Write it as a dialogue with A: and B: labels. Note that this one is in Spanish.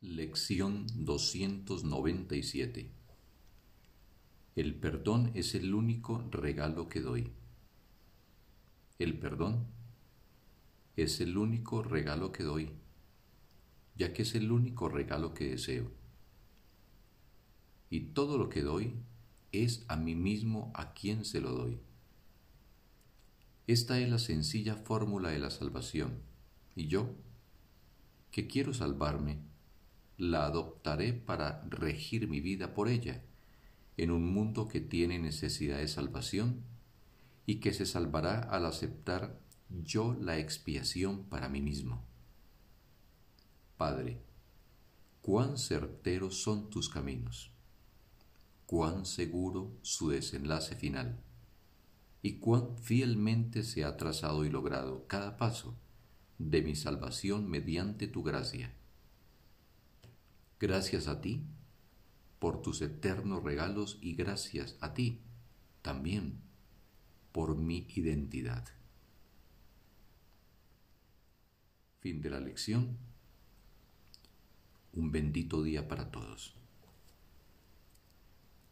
A: Lección 297 El perdón es el único regalo que doy. El perdón es el único regalo que doy, ya que es el único regalo que deseo. Y todo lo que doy es a mí mismo a quien se lo doy. Esta es la sencilla fórmula de la salvación, y yo, que quiero salvarme, la adoptaré para regir mi vida por ella, en un mundo que tiene necesidad de salvación y que se salvará al aceptar yo la expiación para mí mismo. Padre, cuán certeros son tus caminos, cuán seguro su desenlace final, y cuán fielmente se ha trazado y logrado cada paso de mi salvación mediante tu gracia Gracias a ti por tus eternos regalos y gracias a ti también por mi identidad. Fin de la lección. Un bendito día para todos.